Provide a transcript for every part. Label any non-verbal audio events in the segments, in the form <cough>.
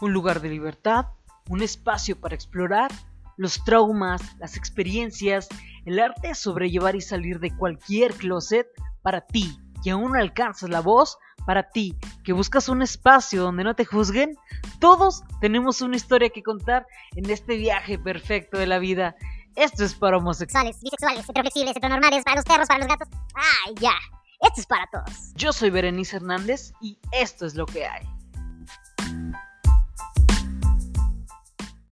un lugar de libertad, un espacio para explorar los traumas, las experiencias, el arte de sobrellevar y salir de cualquier closet para ti, que aún no alcanzas la voz, para ti, que buscas un espacio donde no te juzguen. Todos tenemos una historia que contar en este viaje perfecto de la vida. Esto es para homosexuales, bisexuales, heteroflexibles, heteronormales, para los perros, para los gatos. ¡Ay, ya! Esto es para todos. Yo soy Berenice Hernández y esto es lo que hay.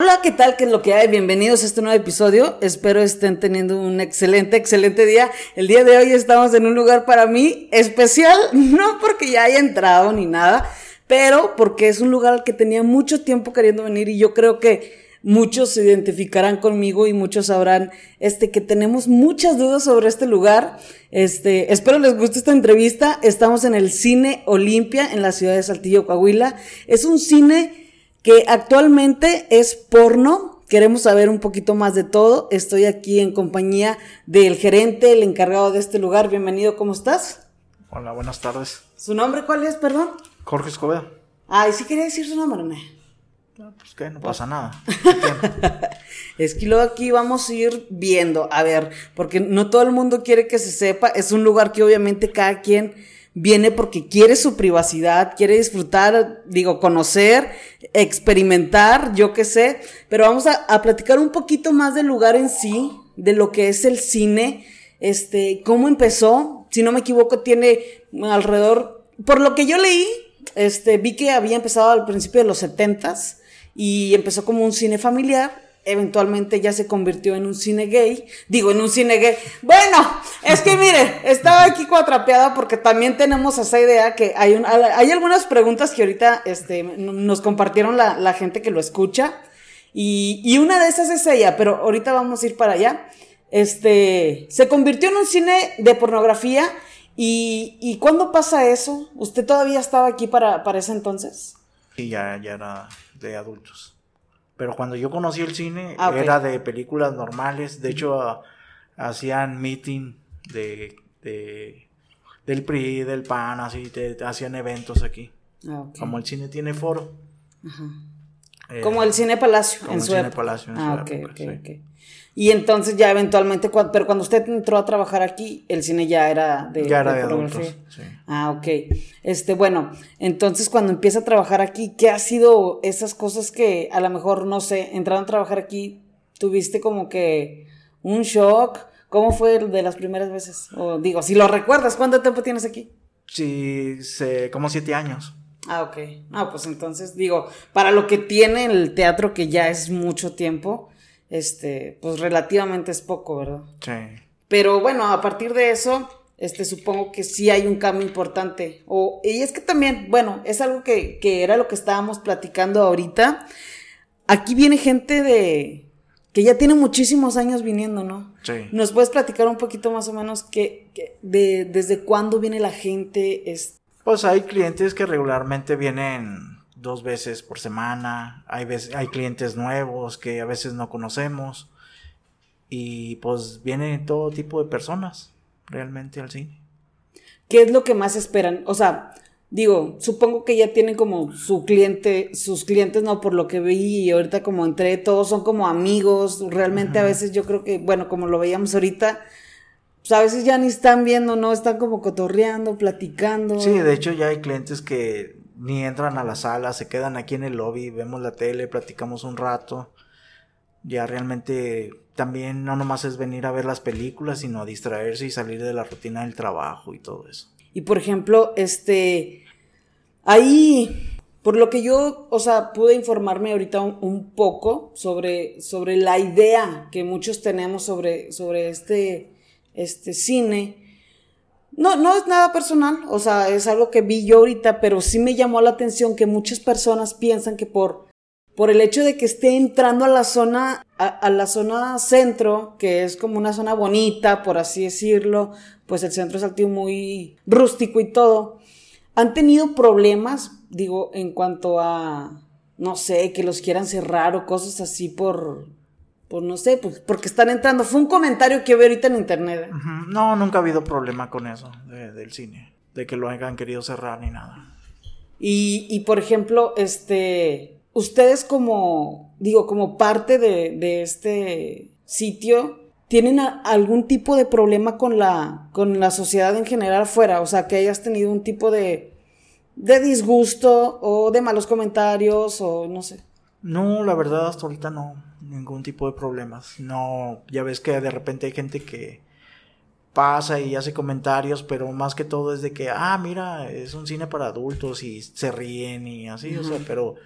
Hola, ¿qué tal? ¿Qué es lo que hay? Bienvenidos a este nuevo episodio. Espero estén teniendo un excelente, excelente día. El día de hoy estamos en un lugar para mí especial, <laughs> no porque ya haya entrado ni nada, pero porque es un lugar al que tenía mucho tiempo queriendo venir y yo creo que muchos se identificarán conmigo y muchos sabrán este que tenemos muchas dudas sobre este lugar. Este, espero les guste esta entrevista. Estamos en el Cine Olimpia en la ciudad de Saltillo, Coahuila. Es un cine que actualmente es porno. Queremos saber un poquito más de todo. Estoy aquí en compañía del gerente, el encargado de este lugar. Bienvenido, ¿cómo estás? Hola, buenas tardes. ¿Su nombre cuál es, perdón? Jorge Escobedo. Ay, sí quería decir su nombre, ¿no? pues que no pasa nada. <laughs> es que luego aquí vamos a ir viendo, a ver, porque no todo el mundo quiere que se sepa, es un lugar que obviamente cada quien viene porque quiere su privacidad, quiere disfrutar, digo, conocer, experimentar, yo qué sé, pero vamos a, a, platicar un poquito más del lugar en sí, de lo que es el cine, este, cómo empezó, si no me equivoco, tiene alrededor, por lo que yo leí, este, vi que había empezado al principio de los setentas, y empezó como un cine familiar. Eventualmente ya se convirtió en un cine gay. Digo, en un cine gay. Bueno, es que mire, estaba aquí cuatrapeada porque también tenemos esa idea que hay, hay algunas preguntas que ahorita este, nos compartieron la, la gente que lo escucha. Y, y, una de esas es ella, pero ahorita vamos a ir para allá. Este, se convirtió en un cine de pornografía. ¿Y, y cuándo pasa eso? ¿Usted todavía estaba aquí para, para ese entonces? Sí, ya, ya era de adultos. Pero cuando yo conocí el cine ah, era de películas normales. De hecho, hacían meeting de, de, del PRI, del PAN, así, hacían eventos aquí. Ah, como el cine tiene foro. Eh, como el Cine Palacio como en el Cine Palacio en ah, ok, y entonces ya eventualmente, pero cuando usted entró a trabajar aquí, el cine ya era de, ya era de, adultos, Ah, ok. Este, bueno, entonces cuando empieza a trabajar aquí, ¿qué ha sido esas cosas que a lo mejor, no sé, entraron a trabajar aquí, tuviste como que un shock? ¿Cómo fue de las primeras veces? O digo, si lo recuerdas, ¿cuánto tiempo tienes aquí? Sí, sé, como siete años. Ah, ok. Ah, pues entonces digo, para lo que tiene el teatro, que ya es mucho tiempo, este, pues relativamente es poco, ¿verdad? Sí. Pero bueno, a partir de eso, este, supongo que sí hay un cambio importante. O, y es que también, bueno, es algo que, que era lo que estábamos platicando ahorita. Aquí viene gente de, que ya tiene muchísimos años viniendo, ¿no? Sí. ¿Nos puedes platicar un poquito más o menos que, de, desde cuándo viene la gente? Pues hay clientes que regularmente vienen dos veces por semana. Hay, veces, hay clientes nuevos que a veces no conocemos. Y pues viene todo tipo de personas realmente al cine. ¿Qué es lo que más esperan? O sea, digo, supongo que ya tienen como su cliente, sus clientes, no por lo que vi y ahorita como entré, todos son como amigos. Realmente a veces yo creo que, bueno, como lo veíamos ahorita, pues a veces ya ni están viendo, ¿no? Están como cotorreando, platicando. Sí, de hecho ya hay clientes que ni entran a la sala, se quedan aquí en el lobby, vemos la tele, platicamos un rato. Ya realmente también no nomás es venir a ver las películas, sino a distraerse y salir de la rutina del trabajo y todo eso. Y por ejemplo, este, ahí, por lo que yo, o sea, pude informarme ahorita un, poco sobre, sobre la idea que muchos tenemos sobre, sobre este, este cine no, no es nada personal, o sea, es algo que vi yo ahorita, pero sí me llamó la atención que muchas personas piensan que por, por el hecho de que esté entrando a la zona, a, la zona centro, que es como una zona bonita, por así decirlo, pues el centro es algo muy rústico y todo, han tenido problemas, digo, en cuanto a, no sé, que los quieran cerrar o cosas así por, pues no sé, pues porque están entrando. Fue un comentario que veo ahorita en internet. ¿eh? No, nunca ha habido problema con eso del cine, de que lo hayan querido cerrar ni nada. Y, y por ejemplo, este, ustedes como, digo, como parte de, de este sitio, ¿tienen algún tipo de problema con la, con la sociedad en general afuera? O sea, que hayas tenido un tipo de, de disgusto o de malos comentarios o no sé. No, la verdad hasta ahorita no, ningún tipo de problemas. No, ya ves que de repente hay gente que pasa y hace comentarios, pero más que todo es de que, ah, mira, es un cine para adultos y se ríen y así, o sea, pero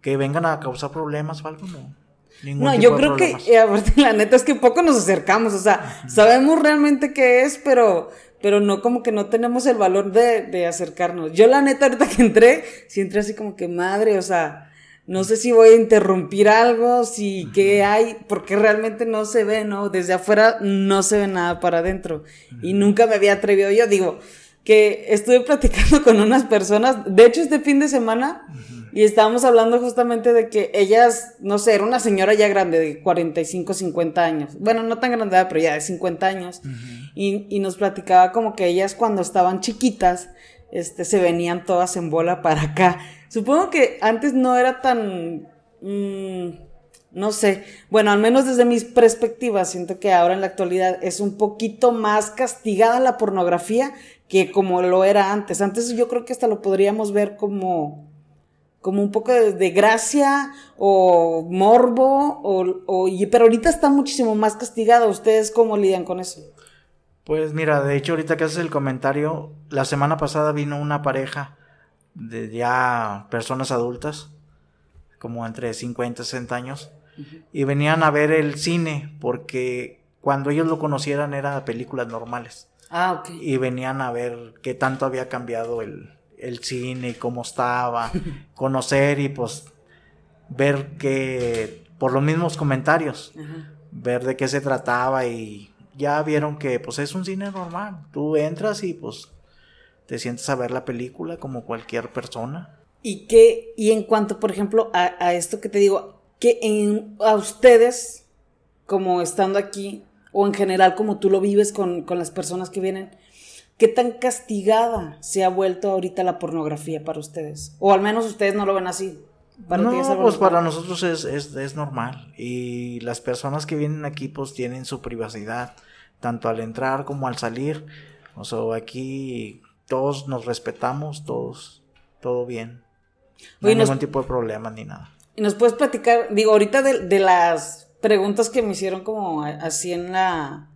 que vengan a causar problemas o algo, no. Ningún no, yo creo que, y aparte, <laughs> la neta es que poco nos acercamos, o sea, sabemos realmente qué es, pero, pero no como que no tenemos el valor de, de acercarnos. Yo la neta ahorita que entré, sí entré así como que madre, o sea, no sé si voy a interrumpir algo, si qué hay, porque realmente no se ve, ¿no? Desde afuera no se ve nada para adentro. Y nunca me había atrevido. Yo digo que estuve platicando <laughs> con unas personas, de hecho este fin de semana, y estábamos hablando justamente de que ellas, no sé, era una señora ya grande, de 45, 50 años. Bueno, no tan grande, pero ya de 50 años. y, y nos platicaba como que ellas cuando estaban chiquitas, este, se venían todas en bola para acá. Supongo que antes no era tan... Mm, no sé. Bueno, al menos desde mis perspectivas, siento que ahora en la actualidad es un poquito más castigada la pornografía que como lo era antes. Antes yo creo que hasta lo podríamos ver como, como un poco de, gracia o morbo, o, pero ahorita está muchísimo más castigado. ¿Ustedes cómo lidian con eso? Pues mira, de hecho ahorita que haces el comentario, la semana pasada vino una pareja de ya personas adultas, como entre 50 y 60 años, y venían a ver el cine porque cuando ellos lo conocieran eran películas normales. Ah, ok. Y venían a ver qué tanto había cambiado el, el cine y cómo estaba, <laughs> conocer y pues ver que, por los mismos comentarios, ver de qué se trataba y ya vieron que pues es un cine normal. Tú entras y pues te sientes a ver la película como cualquier persona. Y que, y en cuanto, por ejemplo, a, esto que te digo, que en, a ustedes, como estando aquí, o en general como tú lo vives con, las personas que vienen, ¿qué tan castigada se ha vuelto ahorita la pornografía para ustedes? O al menos ustedes no lo ven así. Para no, pues para nosotros es, es, es, normal. Y las personas que vienen aquí pues tienen su privacidad, tanto al entrar como al salir. O sea, aquí todos nos respetamos, todos, todo bien. No hay ningún tipo de problema ni nada. Y nos puedes platicar, digo, ahorita de, las preguntas que me hicieron como así en la,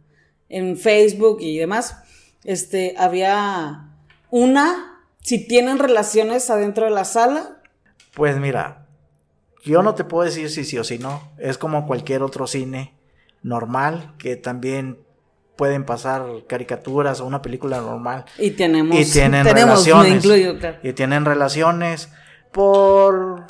en Facebook y demás, este, había una, si tienen relaciones adentro de la sala. Pues mira, yo no te puedo decir si sí o si no, es como cualquier otro cine normal que también pueden pasar caricaturas o una película normal. Y tenemos, y tienen relaciones. Y tienen relaciones por,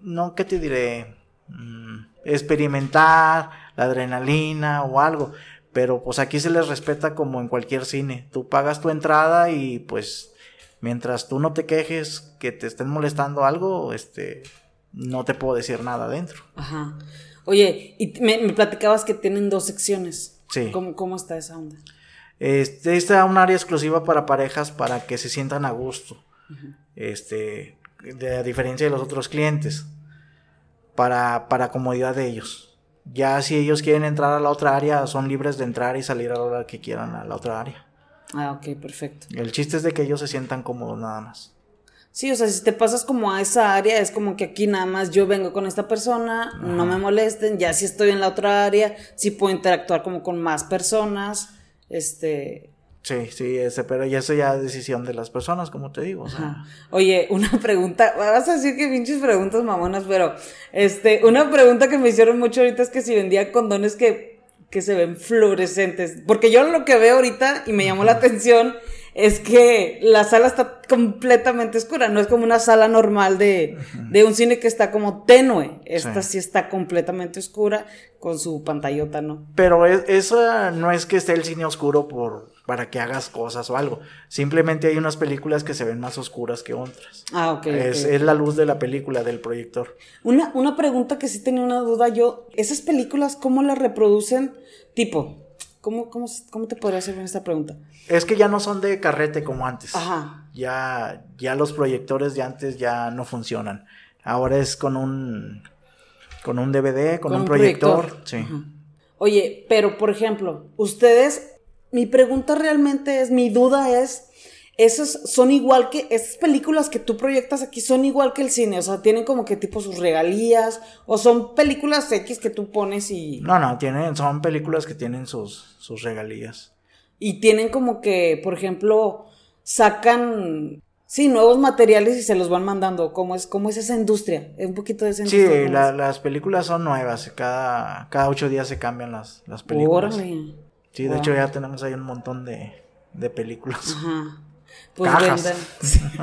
no, ¿qué te diré? Mm, experimentar la adrenalina o algo. Pero pues aquí se les respeta como en cualquier cine. Tú pagas tu entrada y pues mientras tú no te quejes que te estén molestando algo, este, no te puedo decir nada adentro. Ajá. Oye, y me, me platicabas que tienen dos secciones. ¿Cómo, está esa onda? Este, esta es un área exclusiva para parejas para que se sientan a gusto. Este, de, a diferencia de los otros clientes. Para, para comodidad de ellos. Ya si ellos quieren entrar a la otra área, son libres de entrar y salir a la hora que quieran a la otra área. Ah, ok, perfecto. El chiste es de que ellos se sientan cómodos nada más. Sí, o sea, si te pasas como a esa área, es como que aquí nada más yo vengo con esta persona, no me molesten, ya si estoy en la otra área, sí puedo interactuar como con más personas, este... Sí, sí, ese, pero ya eso ya es decisión de las personas, como te digo. Oye, una <laughs> pregunta, vas a decir que pinches preguntas mamonas, pero este, una pregunta que me hicieron mucho ahorita es que si vendía condones que, que se ven fluorescentes, porque yo lo que veo ahorita y me llamó la atención es que la sala está completamente oscura, no es como una sala normal de, de un cine que está como tenue, esta sí. está completamente oscura con su pantallota, ¿no? Pero eso no es que esté el cine oscuro por para que hagas cosas o algo, simplemente hay unas películas que se ven más oscuras que otras. Ah, ok. Es, es la luz de la película, del proyector. Una, una pregunta que sí tenía una duda yo, ¿esas películas cómo las reproducen? Tipo, ¿Cómo, cómo, cómo te podría hacer esta pregunta? Es que ya no son de carrete como antes. Ajá. Ya, ya los proyectores de antes ya no funcionan. Ahora es con un con un DVD, con, un, proyector. Sí. Oye, pero por ejemplo, ustedes, mi pregunta realmente es, mi duda es, esas son igual que, esas películas que tú proyectas aquí son igual que el cine, o sea, tienen como que tipo sus regalías, o son películas X que tú pones y... No, no, tienen, son películas que tienen sus, sus regalías. Y tienen como que, por ejemplo, sacan Sí, nuevos materiales y se los van mandando. ¿Cómo es, cómo es esa industria? Es un poquito de esa industria. Sí, las películas son nuevas. Cada, cada ocho días se cambian las, las películas. Sí, de hecho ya tenemos ahí un montón de, de películas. Ajá. Pues venden.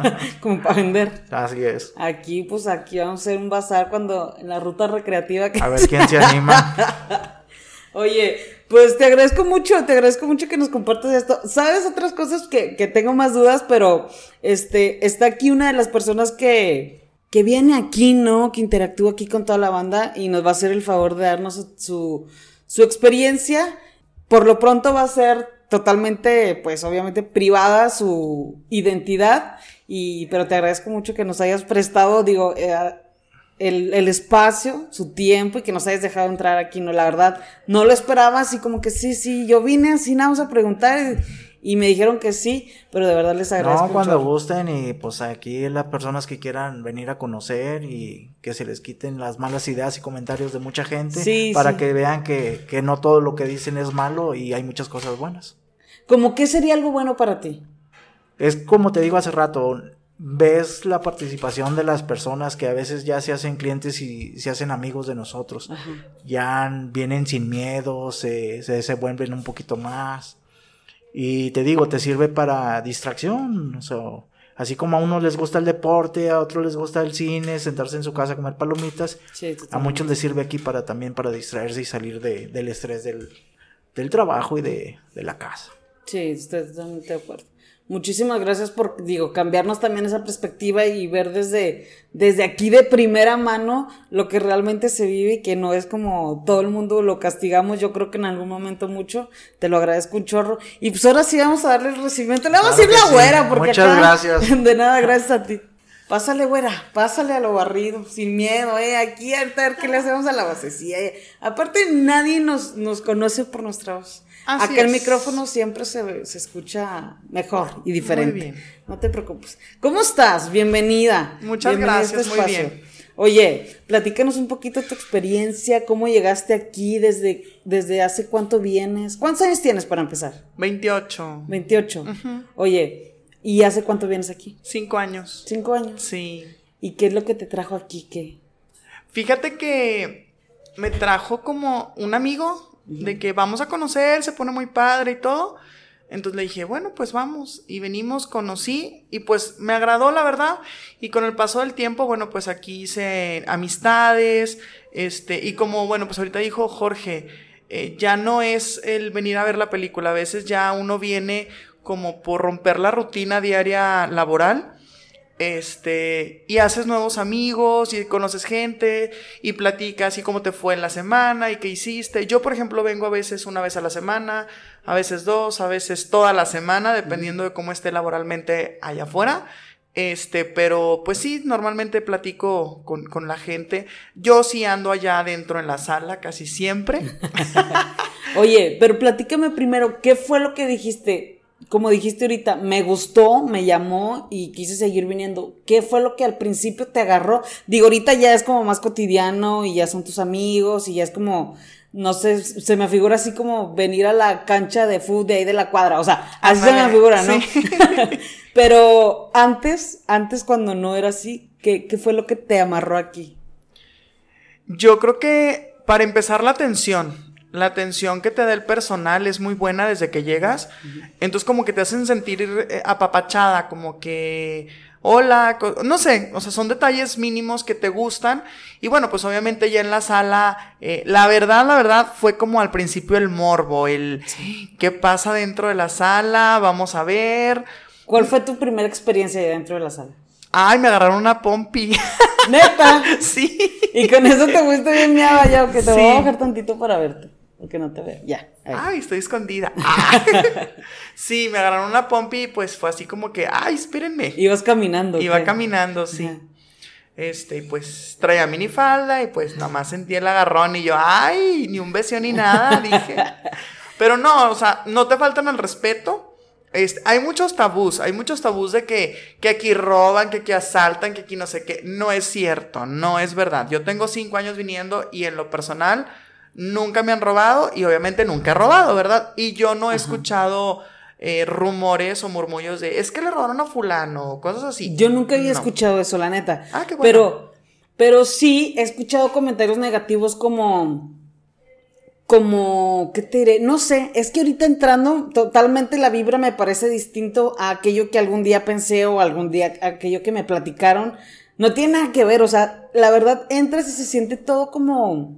<laughs> <laughs> Como para vender. Así es. Aquí, pues aquí vamos a hacer un bazar cuando en la ruta recreativa. Que... A ver quién se anima. <laughs> Oye, pues te agradezco mucho, te agradezco mucho que nos compartas esto. Sabes otras cosas que, que tengo más dudas, pero este, está aquí una de las personas que, que viene aquí, ¿no? Que interactúa aquí con toda la banda y nos va a hacer el favor de darnos su, su experiencia. Por lo pronto va a ser totalmente, pues obviamente privada su identidad, y, pero te agradezco mucho que nos hayas prestado, digo, eh, el, el, espacio, su tiempo y que nos hayas dejado entrar aquí, no, la verdad, no lo esperaba, así como que sí, sí, yo vine así nada más a preguntar y, me dijeron que sí, pero de verdad les agradezco. No, cuando gusten y pues aquí las personas que quieran venir a conocer y que se les quiten las malas ideas y comentarios de mucha gente para que vean que, que no todo lo que dicen es malo y hay muchas cosas buenas. ¿Cómo qué sería algo bueno para ti? Es como te digo hace rato, ves la participación de las personas que a veces ya se hacen clientes y se hacen amigos de nosotros. Ya vienen sin miedo, se, se desenvuelven un poquito más. Y te digo, te sirve para distracción. O sea, así como a unos les gusta el deporte, a otros les gusta el cine, sentarse en su casa a comer palomitas, a muchos les sirve aquí para también para distraerse y salir de, del estrés del, del trabajo y de, de la casa. Sí, estoy totalmente de acuerdo. Muchísimas gracias por, digo, cambiarnos también esa perspectiva y ver desde, desde aquí de primera mano lo que realmente se vive y que no es como todo el mundo lo castigamos, yo creo que en algún momento mucho. Te lo agradezco un chorro. Y pues ahora sí vamos a darle el recibimiento. Le vamos a decir la güera, porque Muchas gracias. <laughs> De nada, gracias a ti. Pásale, güera, pásale a lo barrido, sin miedo, eh. Aquí a ver qué le hacemos a la vocecilla. Eh. Aparte, nadie nos, nos conoce por nuestra voz. Acá el micrófono siempre se, se, escucha mejor y diferente. Muy bien. No te preocupes. ¿Cómo estás? Bienvenida. Muchas este gracias, muy bien. Oye, platícanos un poquito tu experiencia, cómo llegaste aquí, desde, desde hace cuánto vienes. ¿Cuántos años tienes para empezar? 28. 28. Oye, ¿y hace cuánto vienes aquí? Cinco años. ¿Cinco años? Sí. ¿Y qué es lo que te trajo aquí? ¿Qué? Fíjate que me trajo como un amigo de que vamos a conocer, se pone muy padre y todo. Entonces le dije, bueno, pues vamos. Y venimos, conocí y pues me agradó, la verdad. Y con el paso del tiempo, bueno, pues aquí hice amistades. Este, y como, bueno, pues ahorita dijo Jorge, eh, ya no es el venir a ver la película. A veces ya uno viene como por romper la rutina diaria laboral este, y haces nuevos amigos y conoces gente y platicas y cómo te fue en la semana y qué hiciste. Yo, por ejemplo, vengo a veces una vez a la semana, a veces dos, a veces toda la semana, dependiendo de cómo esté laboralmente allá afuera. Este, pero pues sí, normalmente platico con, con la gente. Yo sí ando allá adentro en la sala casi siempre. <laughs> Oye, pero platícame primero, ¿qué fue lo que dijiste? Como dijiste ahorita, me gustó, me llamó y quise seguir viniendo. ¿Qué fue lo que al principio te agarró? Digo, ahorita ya es como más cotidiano y ya son tus amigos y ya es como, no sé, se me figura así como venir a la cancha de fútbol de ahí de la cuadra. O sea, así se me figura, ¿no? <laughs> Pero antes, antes cuando no era así, ¿qué, ¿qué fue lo que te amarró aquí? Yo creo que para empezar la atención la atención que te da el personal es muy buena desde que llegas. Entonces como que te hacen sentir eh, apapachada, como que, hola, no sé, o sea, son detalles mínimos que te gustan. Y bueno, pues obviamente ya en la sala, eh, la verdad, la verdad, fue como al principio el morbo, el qué pasa dentro de la sala, vamos a ver. ¿Cuál fue tu primera experiencia dentro de la sala? Ay, me agarraron una pompi. ¿Neta? <laughs> sí. Y con eso te fuiste bien miada ya, que te voy a bajar tantito para verte. Porque no te veo. Ya. Ay, estoy escondida. <laughs> <laughs> sí, me agarraron una pompi y pues fue así como que, ay, espérenme. Ibas caminando. Iba caminando, sí. Este, y pues traía minifalda y pues nada más sentí el agarrón y yo, ay, ni un beso ni nada, <laughs> dije. Pero no, o sea, no te faltan el respeto. Este, hay muchos tabús, hay muchos tabús de que, que aquí roban, que aquí asaltan, que aquí no sé qué. No es cierto, no es verdad. Yo tengo cinco años viniendo y en lo personal nunca me han robado y obviamente nunca he robado, ¿verdad? Y yo no he escuchado eh, rumores o murmullos de es que le robaron a fulano, cosas así. Yo nunca había escuchado eso, la neta. Ah, qué bueno. Pero, pero sí he escuchado comentarios negativos como como, ¿qué te diré? No sé, es que ahorita entrando, totalmente la vibra me parece distinto a aquello que algún día pensé o algún día aquello que me platicaron. No tiene nada que ver, o sea, la verdad entras y se siente todo como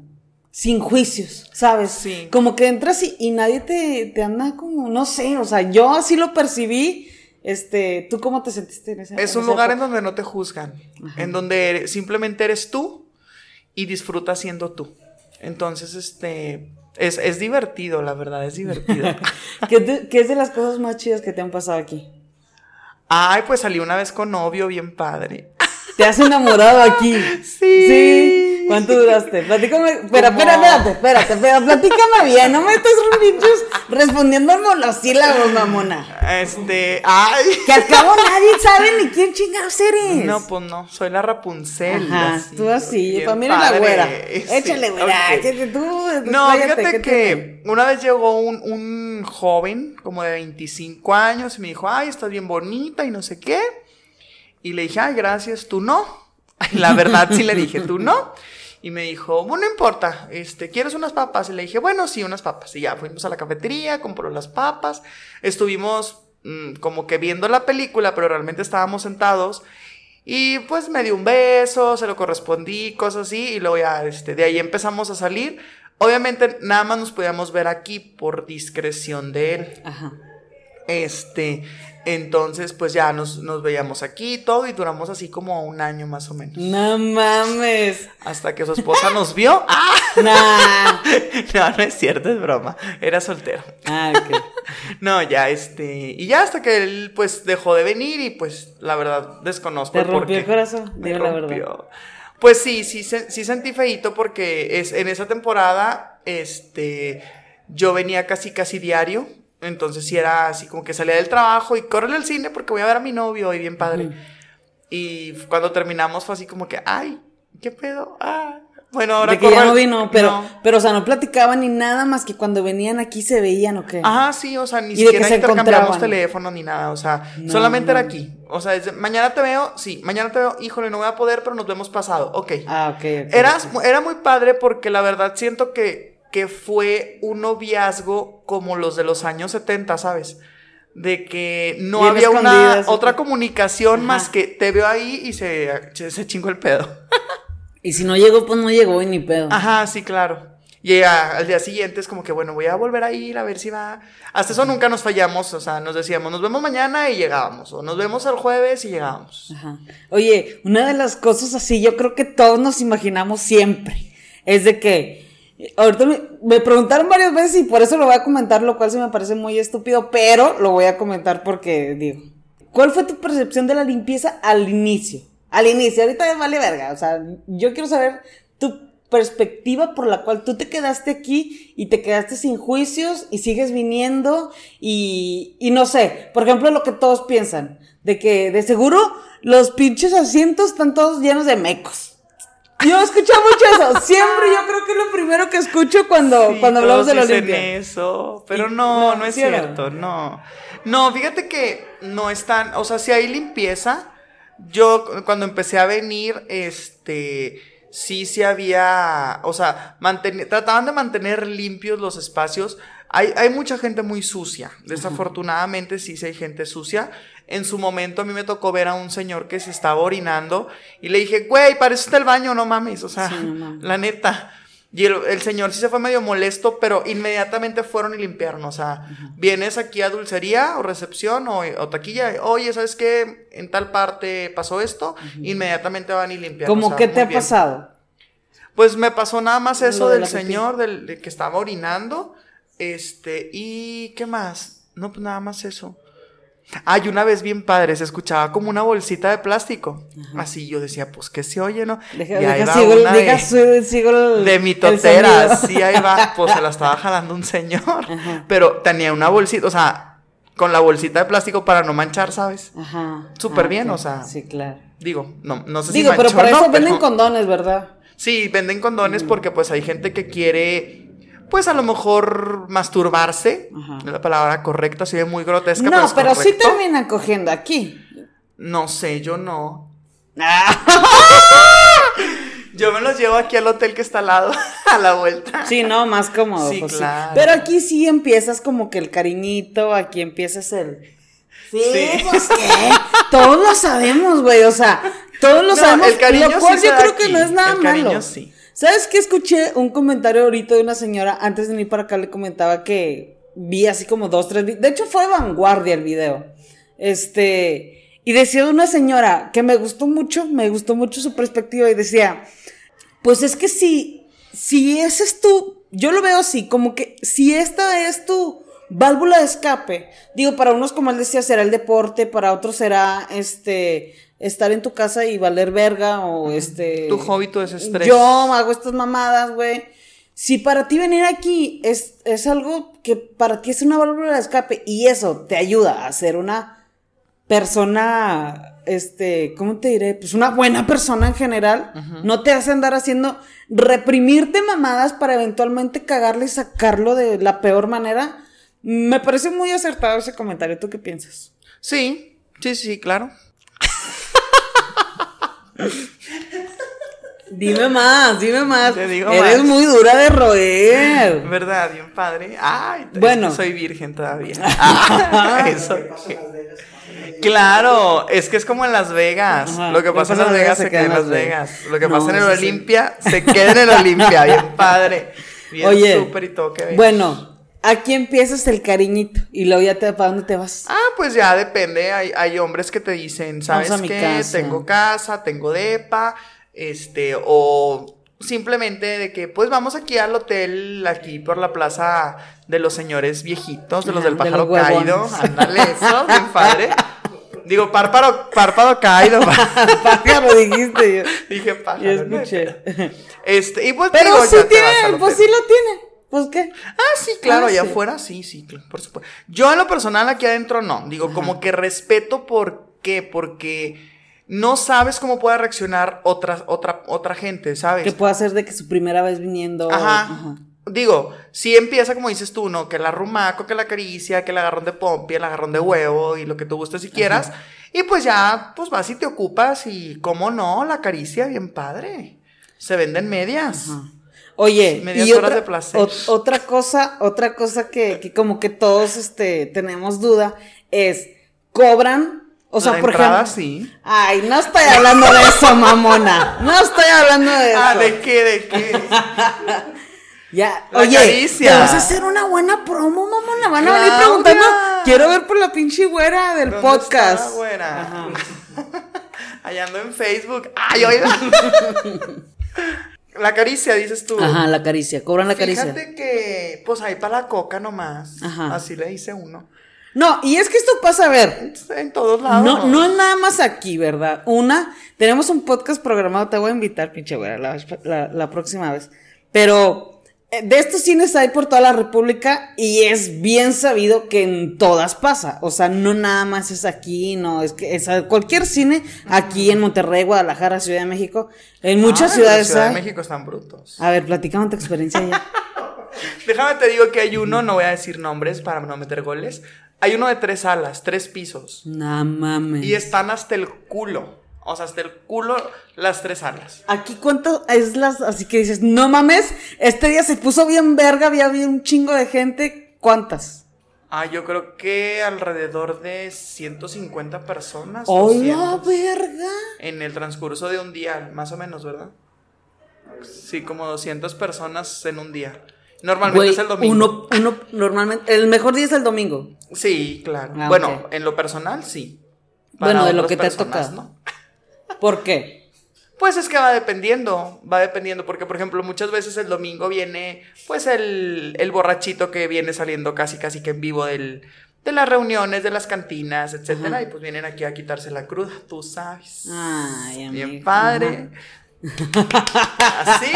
sin juicios, ¿sabes? Sí. Como que entras y, nadie te, te, anda como, no sé, o sea, yo así lo percibí. Este, ¿tú cómo te sentiste en ese Es un lugar en donde no te juzgan, en donde simplemente eres tú y disfrutas siendo tú. Entonces, este, es, divertido, la verdad, es divertido. <laughs> ¿Qué, ¿Qué, es de las cosas más chidas que te han pasado aquí? Ay, pues salí una vez con novio, bien padre. ¿Te has enamorado aquí? <laughs> Sí. Sí. ¿Cuánto duraste? Platícame. Espera, espera, espérate, espérate, espérate. Platícame bien. No me estás respondiendo los sílabos, mamona. Este. Ay. Que al cabo nadie sabe ni quién chingados eres. No, pues no. Soy la Rapunzel. Ajá, tú así. Mí eres la güera. Échale, güera. no, fíjate que una vez llegó un, un joven, como de 25 años, y me dijo, ay, estás bien bonita y no sé qué. Y le dije, ay, gracias, tú no. <laughs> La verdad sí le dije, tú no. Y me dijo, bueno, no importa, este, ¿quieres unas papas? Y le dije, bueno, sí, unas papas. Y ya fuimos a la cafetería, compró las papas. Estuvimos mm, como que viendo la película, pero realmente estábamos sentados. Y pues me dio un beso, se lo correspondí, cosas así. Y luego ya, este, de ahí empezamos a salir. Obviamente nada más nos podíamos ver aquí por discreción de él. Ajá. Este, entonces, pues ya nos, veíamos aquí y todo, y duramos así como un año más o menos. No mames. Hasta que su esposa nos vio. <laughs> ¡Ah! Nah. <laughs> no, no es cierto, es broma. Era soltero. Ah, ok. <laughs> no, ya este. Y ya hasta que él, pues, dejó de venir, y pues, la verdad, desconozco. ¿Te rompió el corazón? Me rompió. Pues sí, sí, sí sentí feito porque es, en esa temporada, este, yo venía casi, casi diario entonces sí era así como que salía del trabajo y corre al cine porque voy a ver a mi novio y bien padre. Y cuando terminamos fue así como que, ay, ¿qué pedo? Ah. Bueno, ahora de que ya no vino, pero, pero, o sea, no platicaban ni nada más que cuando venían aquí se veían o qué. Ajá, sí, o sea, ni siquiera intercambiamos teléfono ni nada, o sea, solamente era aquí. O sea, mañana te veo, sí, mañana te veo, híjole, no voy a poder, pero nos vemos pasado, ok. Ah, ok, okay era, era muy padre porque la verdad siento que que fue un noviazgo como los de los años 70, ¿sabes? De que no había una otra comunicación más que te veo ahí y se, se chingó el pedo. y si no llegó, pues no llegó y ni pedo. Ajá, sí, claro. Y al día siguiente es como que, bueno, voy a volver a ir a ver si va. Hasta eso nunca nos fallamos, o sea, nos decíamos, nos vemos mañana y llegábamos, o nos vemos el jueves y llegábamos. Ajá. Oye, una de las cosas así, yo creo que todos nos imaginamos siempre, es de que Ahorita me, preguntaron varias veces y por eso lo voy a comentar, lo cual se me parece muy estúpido, pero lo voy a comentar porque digo, ¿cuál fue tu percepción de la limpieza al inicio? Al inicio, ahorita me vale verga, o sea, yo quiero saber tu perspectiva por la cual tú te quedaste aquí y te quedaste sin juicios y sigues viniendo y, y no sé, por ejemplo, lo que todos piensan, de que de seguro los pinches asientos están todos llenos de mecos. Yo escucho mucho eso. <laughs> Siempre yo creo que es lo primero que escucho cuando, cuando hablamos de la limpieza. eso, pero no, no, es cierto, no. No, fíjate que no están, o sea, si hay limpieza, yo cuando empecé a venir, este, sí, sí había, o sea, trataban de mantener limpios los espacios. Hay, hay mucha gente muy sucia, desafortunadamente sí, sí hay gente sucia. En su momento a mí me tocó ver a un señor que se estaba orinando y le dije, güey, parece el baño, no mames, o sea, la neta. Y el, señor sí se fue medio molesto, pero inmediatamente fueron y limpiaron. O sea, vienes aquí a dulcería o recepción o, taquilla, oye, ¿sabes qué? En tal parte pasó esto, inmediatamente van y limpian. ¿Cómo qué te ha pasado? Pues me pasó nada más eso del señor del, que estaba orinando. Este, y ¿qué más? No, pues nada más eso. Ay, una vez bien padre, se escuchaba como una bolsita de plástico. Así yo decía, pues que se oye, ¿no? Deja, deja sigo, una deja de, sigo el, de mi totera, sí, ahí va. Pues se la estaba jalando un señor. Pero tenía una bolsita, o sea, con la bolsita de plástico para no manchar, ¿sabes? Ajá. Súper ah, bien, o sea. Sí, claro. Digo, no, no sé si Digo, pero para eso venden condones, ¿verdad? Sí, venden condones mm. porque pues hay gente que quiere pues a lo mejor masturbarse, la palabra correcta, se ve muy grotesca. No, pero, sí terminan cogiendo aquí. No sé, yo no. <laughs> yo me los llevo aquí al hotel que está al lado, <laughs> a la vuelta. Sí, no, más cómodo. Sí, pues claro. Pero aquí sí empiezas como que el cariñito, aquí empiezas el... Sí, pues qué. Todos lo sabemos, güey, o sea, todos lo sabemos. El cariño lo cual yo creo que no es nada el cariño, malo. Sí. ¿Sabes qué? Escuché un comentario ahorita de una señora, antes de venir para acá le comentaba que vi así como dos, tres De hecho fue vanguardia el video. Este, y decía de una señora que me gustó mucho, me gustó mucho su perspectiva y decía, pues es que si, si ese es tu, yo lo veo así, como que si esta es tu válvula de escape, digo, para unos como él decía será el deporte, para otros será este estar en tu casa y valer verga o este... Tu hobby, tu desestrés. Yo hago estas mamadas, güey. Si para ti venir aquí es, es algo que para ti es una válvula de escape y eso te ayuda a ser una persona, este, ¿cómo te diré? Pues una buena persona en general, no te hace andar haciendo, reprimirte mamadas para eventualmente cagarle y sacarlo de la peor manera. Me parece muy acertado ese comentario. ¿Tú qué piensas? Sí, sí, sí, claro. Dime más, dime más. Eres muy dura de roer. ¿Verdad? Bien padre. Ay, bueno. soy virgen todavía. <laughs> Ah, eso. Claro, es que es como en Las Vegas. Lo que pasa en Las Vegas se queda en Las Vegas. Lo que pasa en el Olimpia se queda en el Olimpia. Bien padre. <laughs> Bien Oye, y todo Bueno, Aquí empiezas el cariñito y luego ya te para dónde te vas. Ah, pues ya depende. Hay, hay hombres que te dicen, ¿sabes qué? Tengo casa, tengo depa, este, o simplemente de que, pues vamos aquí al hotel, aquí por la plaza de los señores viejitos, de los del pájaro caído. Ándale, eso, bien padre. <laughs> Digo, párpado, párpado caído. <laughs> pájaro dijiste yo. Dije pájaro. Yo escuché. Este, y pues Pero sí tiene, pues sí lo tiene. Pues qué. Ah, sí, claro, ah, allá afuera sí, sí, por supuesto. Yo en lo personal aquí adentro no. Digo, como que respeto, ¿por qué? Porque no sabes cómo pueda reaccionar otra, otra, otra gente, ¿sabes? Que pueda ser de que su primera vez viniendo. Ajá. Digo, si empieza como dices tú, ¿no? Que el arrumaco, que la caricia, que el agarrón de pompi, el agarrón de huevo y lo que tú gustes si quieras. Y pues ya, pues vas y te ocupas y, ¿cómo no? La caricia, bien padre. Se venden medias. Ajá. Oye, y otra, otra cosa, otra cosa que, que, como que todos este, tenemos duda es, ¿cobran? O sea, por ejemplo. sí. Ay, no estoy hablando de eso, mamona. No estoy hablando de ah, eso. Ah, ¿de qué? ¿De qué? <laughs> ya, oye, ¿te vas a hacer una buena promo, mamona? Van a venir preguntando. Quiero ver por la pinche güera del podcast. Está güera? Ajá. <laughs> Allá ando en Facebook. Ay, oiga. <laughs> La caricia, dices tú. Ajá, la caricia, cobran la caricia. Fíjate que, pues ahí para la coca nomás. Ajá. Así le dice uno. No, y es que esto pasa a ver. En, todos lados. No, no es nada más aquí, ¿verdad? Una, tenemos un podcast programado, te voy a invitar, pinche güera, la, la próxima vez. Pero de estos cines hay por toda la República y es bien sabido que en todas pasa. O sea, no nada más es aquí, no, es que es cualquier cine, aquí en Monterrey, Guadalajara, Ciudad de México, en muchas ciudades. En Ciudad de México están brutos. A ver, platicame tu experiencia ya. <laughs> Déjame te digo que hay uno, no voy a decir nombres para no meter goles. Hay uno de tres salas, tres pisos. No mames. Y están hasta el culo. O sea, hasta el culo las tres alas. Aquí cuánto es las, así que dices, no mames, este día se puso bien verga, había, había un chingo de gente. ¿Cuántas? Ah, yo creo que alrededor de 150 personas. ¡Hola, verga! En el transcurso de un día, más o menos, ¿verdad? Sí, como 200 personas en un día. Normalmente es el domingo. Uno, uno, normalmente, el mejor día es el domingo. Sí, claro. Ah, bueno, en lo personal, sí. bueno, de lo que te toca. ¿no? ¿Por qué? Pues es que va dependiendo, va dependiendo, porque por ejemplo muchas veces el domingo viene pues el, el borrachito que viene saliendo casi casi que en vivo del, de las reuniones, de las cantinas, etcétera, y pues vienen aquí a quitarse la cruda, tú sabes. Ay, Bien padre. Así.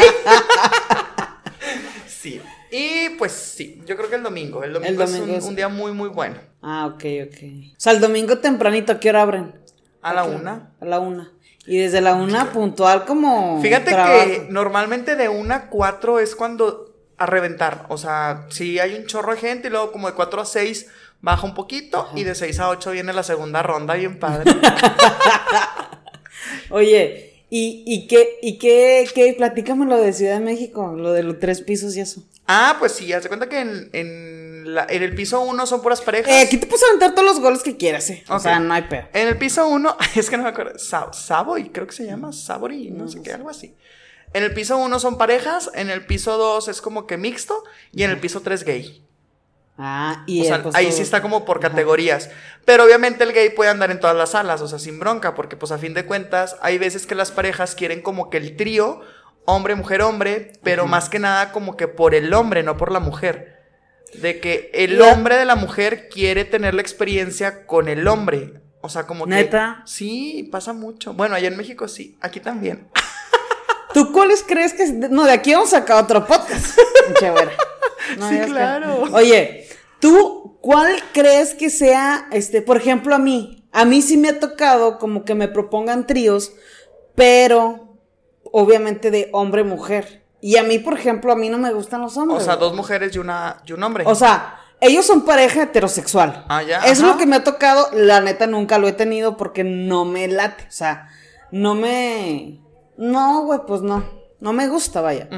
sí. Y pues sí, yo creo que el domingo. El domingo, es, un, día muy, muy bueno. Ah, ok, ok. O sea, el domingo tempranito, ¿a qué hora abren? A la una. A la una. Y desde la una puntual como. Fíjate que normalmente de una a cuatro es cuando a reventar. O sea, si hay un chorro de gente y luego como de cuatro a seis baja un poquito y de seis a ocho viene la segunda ronda bien padre. <laughs> Oye, ¿y, y qué, y qué, qué, platícame lo de Ciudad de México, lo de los tres pisos y eso? Ah, pues sí, haz de cuenta que en, en, la, en el piso uno son puras parejas. Eh, aquí te puedes aventar todos los goles que quieras, eh. O sea, no hay peor. En el piso uno, <laughs> es que no me acuerdo, Savoy, creo que se llama, Savory, no, sé qué, algo así. En el piso uno son parejas, en el piso dos es como que mixto y en el piso tres gay. Ah, y ahí sí está como por categorías. Pero obviamente el gay puede andar en todas las salas, o sea, sin bronca, porque pues a fin de cuentas hay veces que las parejas quieren como que el trío, hombre, mujer, hombre, pero más que nada como que por el hombre, no por la mujer. De que el hombre de la mujer quiere tener la experiencia con el hombre. O sea, como que. ¿Neta? Sí, pasa mucho. Bueno, allá en México sí, aquí también. <laughs> ¿Tú cuáles crees que.? No, de aquí vamos a sacar otro podcast. <laughs> Chévere. sí, claro. Oye, ¿Tú cuál crees que sea, este, por ejemplo, a mí? A mí sí me ha tocado como que me propongan tríos, pero obviamente de hombre-mujer. Y a mí, por ejemplo, a mí no me gustan los hombres. O sea, dos mujeres y, una, y un hombre. O sea, ellos son pareja heterosexual. Ah, ya. Es lo que me ha tocado. La neta nunca lo he tenido porque no me late. O sea, no me. No, güey, pues no. No me gusta, vaya.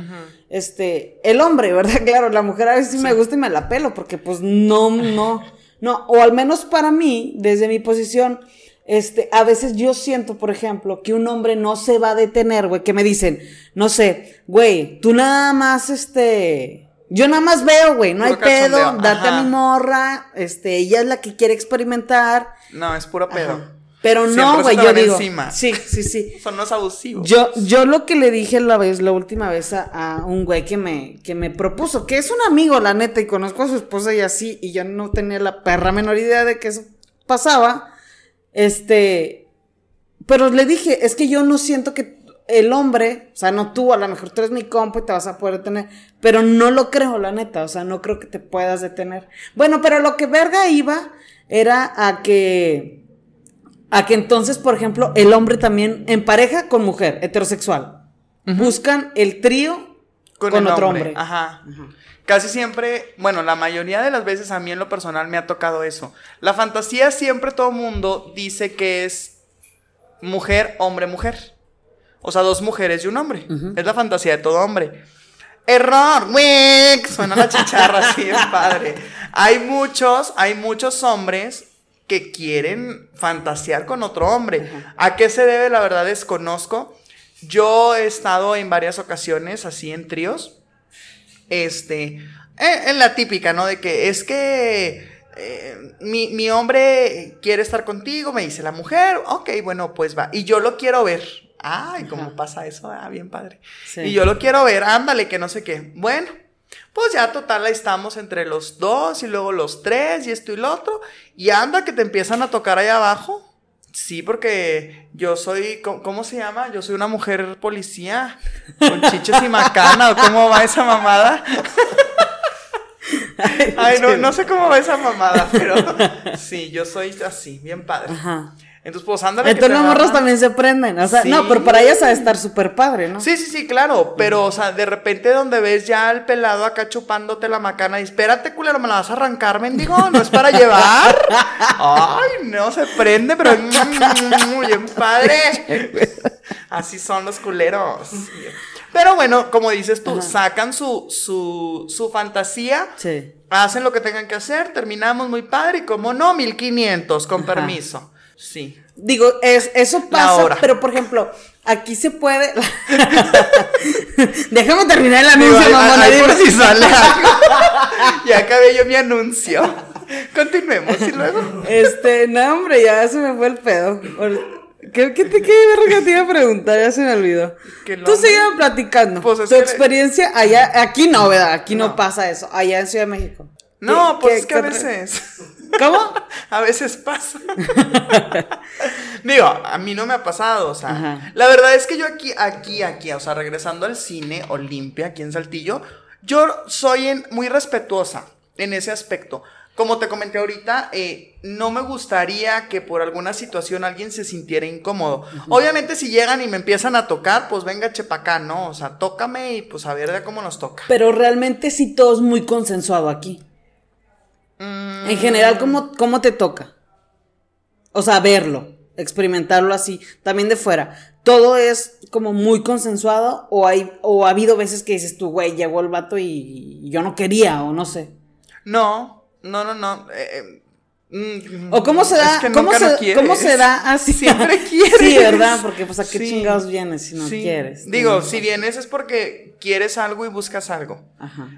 Este, el hombre, <laughs> ¿verdad? Claro, la mujer a veces sí, me gusta y me la pelo, porque pues no, no, no, o al menos para mí, desde mi posición, este, a veces yo siento, por ejemplo, que un hombre no se va a detener, güey, que me dicen, no sé, güey, tú nada más, este, yo nada más veo, güey, no hay pedo, date a mi morra, este, ella es la que quiere experimentar. No, es puro pedo. Pero no, güey, yo digo. Encima. Sí, sí, sí. <laughs> Son los abusivos. Yo, yo lo que le dije la vez, la última vez a, un güey que me, que me propuso, que es un amigo, la neta, y conozco a su esposa y así, y yo no tenía la perra menor idea de que eso pasaba. Este. Pero le dije, es que yo no siento que el hombre, o sea, no tú, a lo mejor tú eres mi compa y te vas a poder detener, pero no lo creo, la neta, o sea, no creo que te puedas detener. Bueno, pero lo que verga iba era a que a que entonces, por ejemplo, el hombre también, en pareja con mujer, heterosexual, buscan el trío con, otro hombre. Ajá. Casi siempre, bueno, la mayoría de las veces a mí en lo personal me ha tocado eso. La fantasía siempre todo mundo dice que es mujer, hombre, mujer. O sea, dos mujeres y un hombre. Es la fantasía de todo hombre. Error, ¡Wick! Suena la chicharra <laughs> así, es padre. Hay muchos, hay muchos hombres que quieren fantasear con otro hombre. ¿A qué se debe? La verdad desconozco. Yo he estado en varias ocasiones así en tríos. Este, eh, en la típica, ¿no? De que es que eh, mi, hombre quiere estar contigo, me dice la mujer, ok, bueno, pues va. Y yo lo quiero ver. Ay, ¿cómo pasa eso? Ah, bien padre. Y yo lo quiero ver, ándale, que no sé qué. Bueno, pues ya total ahí estamos entre los dos y luego los tres y esto y lo otro. Y anda que te empiezan a tocar ahí abajo. Sí, porque yo soy, ¿cómo, se llama? Yo soy una mujer policía con chiches y macana, ¿o cómo va esa mamada? <laughs> Ay, no, no sé cómo va esa mamada, pero <laughs> sí, yo soy así, bien padre. Ajá. Entonces, pues ándale. Entonces los morros también se prenden. O sea, no, pero para ellas ha de estar súper padre, ¿no? Sí, sí, sí, claro. Pero, o sea, de repente donde ves ya al pelado acá chupándote la macana y espérate, culero, me la vas a arrancar, mendigo. No es para llevar. <laughs> Ay, no, se prende, pero muy <laughs> bien padre. Así son los culeros. Pero bueno, como dices tú, sacan su, su, su fantasía. Sí. Hacen lo que tengan que hacer, terminamos muy padre y como no, 1500, con permiso. Sí. Digo, es, eso pasa, pero por ejemplo, aquí se puede. <laughs> Déjame terminar el anuncio, mamá. si sale <laughs> ya acabé yo mi anuncio. Continuemos y luego. Este, no, hombre, ya se me fue el pedo. ¿Qué, qué, te, qué verga te iba a preguntar? Ya se me olvidó. Tú sigues platicando. Pues tu experiencia allá, aquí no, ¿verdad? Aquí no, pasa eso. Allá en Ciudad de México. No, pues es que a veces. ¿Cómo? <laughs> a veces pasa. <laughs> Digo, a mí no me ha pasado, o sea, la verdad es que yo aquí, aquí, aquí, o sea, regresando al cine Olimpia, aquí en Saltillo, yo soy muy respetuosa en ese aspecto. Como te comenté ahorita, eh, no me gustaría que por alguna situación alguien se sintiera incómodo. Obviamente si llegan y me empiezan a tocar, pues venga chepacá, ¿no? O sea, tócame y pues a ver de cómo nos toca. Pero realmente sí todo es muy consensuado aquí. En general, ¿cómo, ¿cómo te toca? O sea, verlo, experimentarlo así, también de fuera. ¿Todo es como muy consensuado o, hay, o ha habido veces que dices tú, güey, llegó el vato y yo no quería o no sé? No, no, no, no. Eh, eh, o cómo se da, cómo, se, cómo se da <laughs> así. Siempre quieres. Sí, ¿verdad? Porque pues a qué chingados vienes si no quieres. Digo, si vienes es porque quieres algo y buscas algo. Ajá.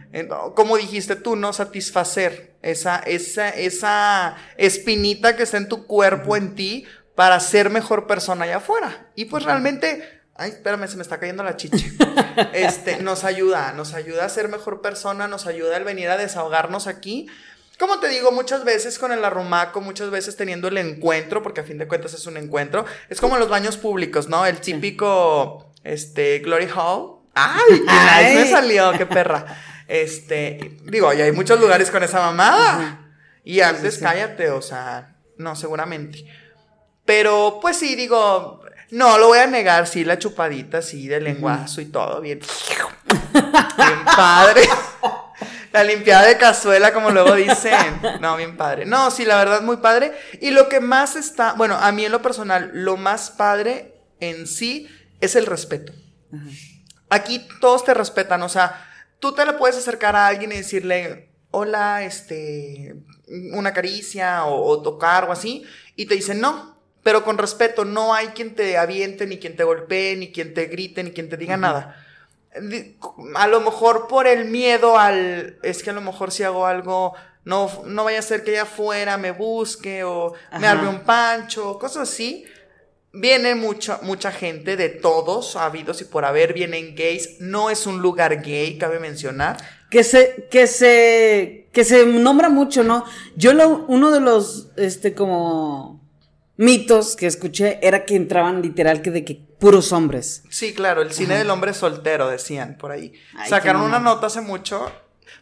Como dijiste tú, no satisfacer esa, esa, esa espinita que está en tu cuerpo, en ti, para ser mejor persona allá afuera. Y pues realmente Ay, espérame, se me está cayendo la chicha. <laughs> Este, nos ayuda, nos ayuda a ser mejor persona, nos ayuda al venir a desahogarnos aquí como te digo, muchas veces con el arrumaco, muchas veces teniendo el encuentro, porque a fin de cuentas es un encuentro, es como los baños públicos, ¿no? El típico, este, Glory Hall. ¡Ay! <laughs> ¡Ay! me salió! ¡Qué perra! Este, digo, y hay muchos lugares con esa mamada. Y antes, cállate, o sea, no, seguramente. Pero, pues sí, digo, no, lo voy a negar, sí, la chupadita, sí, de lenguazo y todo, bien. <laughs> Bien padre. La limpiada de cazuela, como luego dicen. No, bien padre. No, sí, la verdad, muy padre. Y lo que más está, bueno, a mí en lo personal, lo más padre en sí es el respeto. Aquí todos te respetan, o sea, tú te le puedes acercar a alguien y decirle, hola, este, una caricia o, tocar o así, y te dicen no, pero con respeto, no hay quien te aviente, ni quien te golpee, ni quien te grite, ni quien te diga nada a lo mejor por el miedo al, es que a lo mejor si hago algo, no, no vaya a ser que ella afuera me busque o me arme un pancho, cosas así. Viene mucha, mucha gente de todos, habidos y por haber, vienen gays. No es un lugar gay, cabe mencionar. Que se, que se, que se nombra mucho, ¿no? Yo lo, uno de los, este, como, mitos que escuché era que entraban literal que de que puros hombres. Sí, claro, el cine del hombre soltero, decían por ahí. Sacaron una nota hace mucho,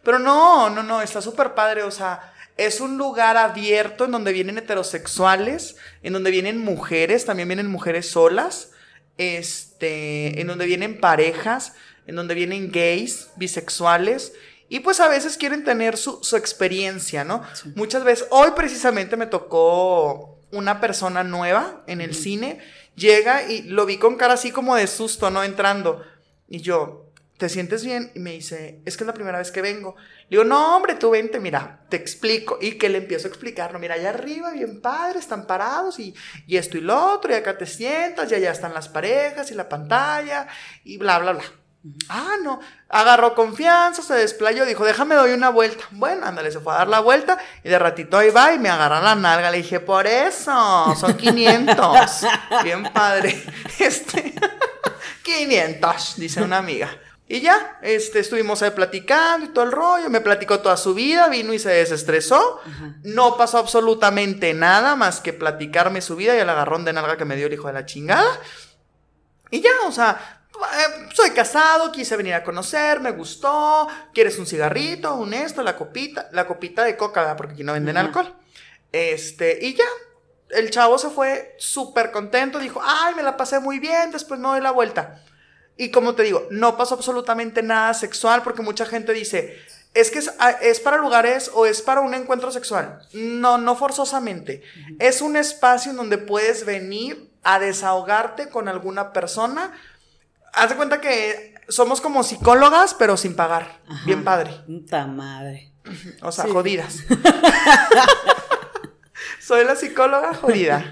pero no, no, no, está súper padre, o sea, es un lugar abierto en donde vienen heterosexuales, en donde vienen mujeres, también vienen mujeres solas, este, en donde vienen parejas, en donde vienen gays, bisexuales, y pues a veces quieren tener su, experiencia, ¿no? Muchas veces, hoy precisamente me tocó una persona nueva en el cine, llega y lo vi con cara así como de susto, ¿no? Entrando. Y yo, ¿te sientes bien? Y me dice, es que es la primera vez que vengo. Le digo, no, hombre, tú vente, mira, te explico. Y que le empiezo a explicarlo. Mira, allá arriba, bien padre, están parados y, y esto y lo otro, y acá te sientas, y allá están las parejas y la pantalla, y bla, bla, bla. Ah, no. Agarró confianza, se desplayó, dijo, déjame doy una vuelta. Bueno, ándale, se fue a dar la vuelta y de ratito ahí va y me agarra la nalga. Le dije, por eso, son 500. <laughs> Bien padre. Este, <laughs> 500, dice una amiga. Y ya, este, estuvimos ahí platicando y todo el rollo. Me platicó toda su vida, vino y se desestresó. No pasó absolutamente nada más que platicarme su vida y el agarrón de nalga que me dio el hijo de la chingada. Y ya, o sea, eh, soy casado, quise venir a conocer, me gustó, ¿quieres un cigarrito, un esto, la copita, la copita de coca, porque aquí no venden alcohol? Este, y ya, el chavo se fue súper contento, dijo, ay, me la pasé muy bien, después me doy la vuelta. Y como te digo, no pasó absolutamente nada sexual, porque mucha gente dice, es que es, es, para lugares o es para un encuentro sexual. No, no forzosamente. Es un espacio en donde puedes venir a desahogarte con alguna persona haz de cuenta que somos como psicólogas, pero sin pagar. Bien padre. Puta madre. O sea, jodidas. <laughs> Soy la psicóloga jodida.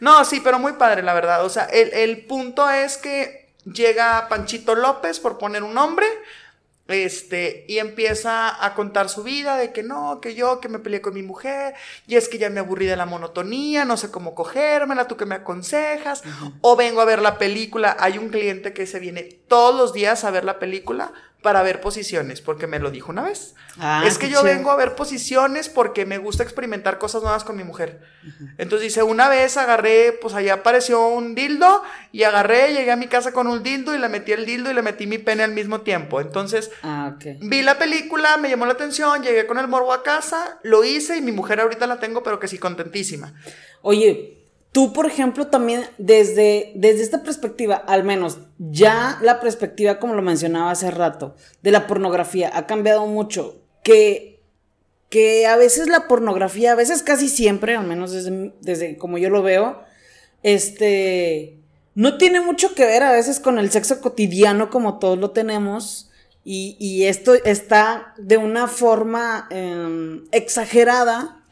No, sí, pero muy padre, la verdad. O sea, el, el punto es que llega Panchito López, por poner un nombre, este, y empieza a contar su vida de que no, que yo, que me peleé con mi mujer, y es que ya me aburrí de la monotonía, no sé cómo cogérmela, tú que me aconsejas, o vengo a ver la película. Hay un cliente que se viene todos los días a ver la película para ver posiciones, porque me lo dijo una vez. Ah, es que yo vengo a ver posiciones porque me gusta experimentar cosas nuevas con mi mujer. Entonces dice, una vez agarré, pues allá apareció un dildo y agarré, llegué a mi casa con un dildo y le metí el dildo y le metí mi pene al mismo tiempo. Entonces ah, vi la película, me llamó la atención, llegué con el morbo a casa, lo hice y mi mujer ahorita la tengo, pero que sí contentísima. Oye, Tú, por ejemplo, también desde, desde esta perspectiva, al menos ya la perspectiva, como lo mencionaba hace rato, de la pornografía ha cambiado mucho. Que, que a veces la pornografía, a veces casi siempre, al menos desde, desde como yo lo veo, este, no tiene mucho que ver a veces con el sexo cotidiano como todos lo tenemos. Y, y esto está de una forma em, exagerada.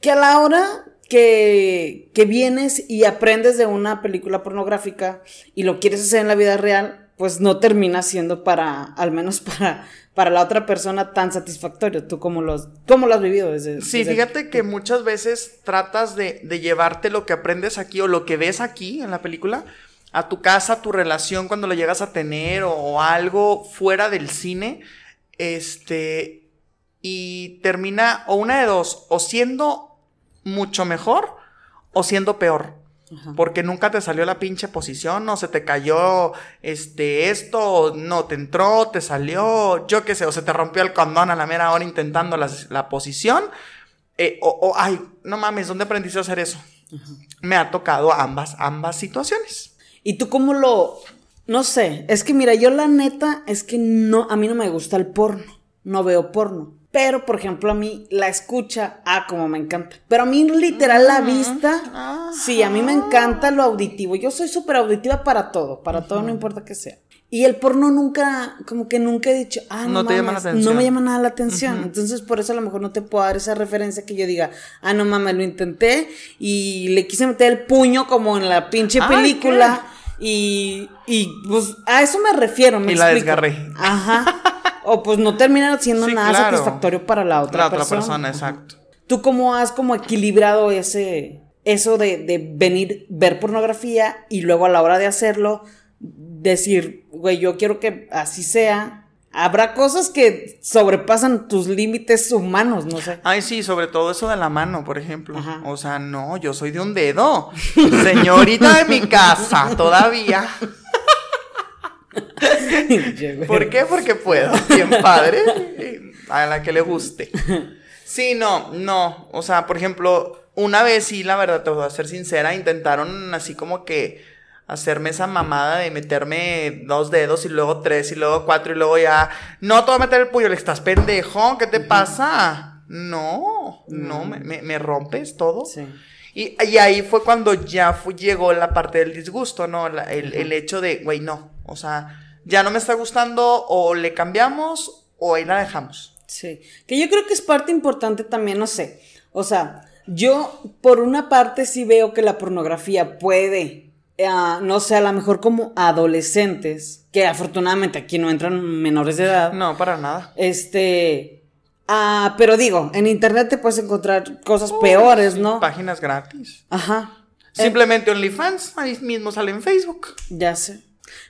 Que a la hora que, que vienes y aprendes de una película pornográfica y lo quieres hacer en la vida real, pues no termina siendo para, al menos <laughs> para, para la otra persona tan satisfactorio. ¿Tú cómo lo has, cómo lo has vivido desde... Sí, fíjate que muchas veces tratas de, de, llevarte lo que aprendes aquí o lo que ves aquí en la película a tu casa, a tu relación cuando lo llegas a tener o, o algo fuera del cine, este, y termina o una de dos, o siendo mucho mejor o siendo peor. Porque nunca te salió la pinche posición, no se te cayó este esto, no te entró, te salió, yo qué sé, o se te rompió el condón a la mera hora intentando la, posición. Eh, o, ay, no mames, ¿dónde aprendiste a hacer eso? Me ha tocado ambas, ambas situaciones. ¿Y tú cómo lo.? No sé, es que mira, yo la neta es que no, a mí no me gusta el porno, no veo porno. Pero, por ejemplo, a mí la escucha, ah, como me encanta. Pero a mí literal la vista, sí, a mí me encanta lo auditivo. Yo soy súper auditiva para todo, para todo, no importa qué sea. Y el porno nunca, como que nunca he dicho, ah, no, te llama la atención. no me llama nada la atención. Entonces, por eso a lo mejor no te puedo dar esa referencia que yo diga, ah, no mames, lo intenté y le quise meter el puño como en la pinche película. Y, y pues a eso me refiero, me Y la desgarré. Ajá. <laughs> o pues no termina siendo nada satisfactorio para la otra, la otra persona. exacto. ¿Tú cómo has como equilibrado ese, eso de, de, venir, ver pornografía y luego a la hora de hacerlo, decir, güey, yo quiero que así sea? Habrá cosas que sobrepasan tus límites humanos, no sé. Ay, sí, sobre todo eso de la mano, por ejemplo. O sea, no, yo soy de un dedo. Señorita de mi casa, todavía. <laughs> <laughs> ¿Por qué? Porque puedo. Bien padre. A la que le guste. Sí, no, no. O sea, por ejemplo, una vez sí, la verdad, te voy a ser sincera, intentaron así como que hacerme esa mamada de meterme dos dedos y luego tres y luego cuatro y luego ya. No, te voy a meter el puño, le estás pendejo, ¿qué te pasa? No, no, me, rompes todo. Sí. Y, ahí fue cuando ya llegó la parte del disgusto, ¿no? el, el hecho de, güey, no. O sea, ya no me está gustando, o le cambiamos, o ahí la dejamos. Sí. Que yo creo que es parte importante también, no sé. O sea, yo por una parte sí veo que la pornografía puede, eh, no sé, a lo mejor como adolescentes, que afortunadamente aquí no entran menores de edad. No, para nada. Este. Ah, pero digo, en internet te puedes encontrar cosas peores, ¿no? Páginas gratis. Ajá. Simplemente OnlyFans, ahí mismo sale en Facebook. Ya sé.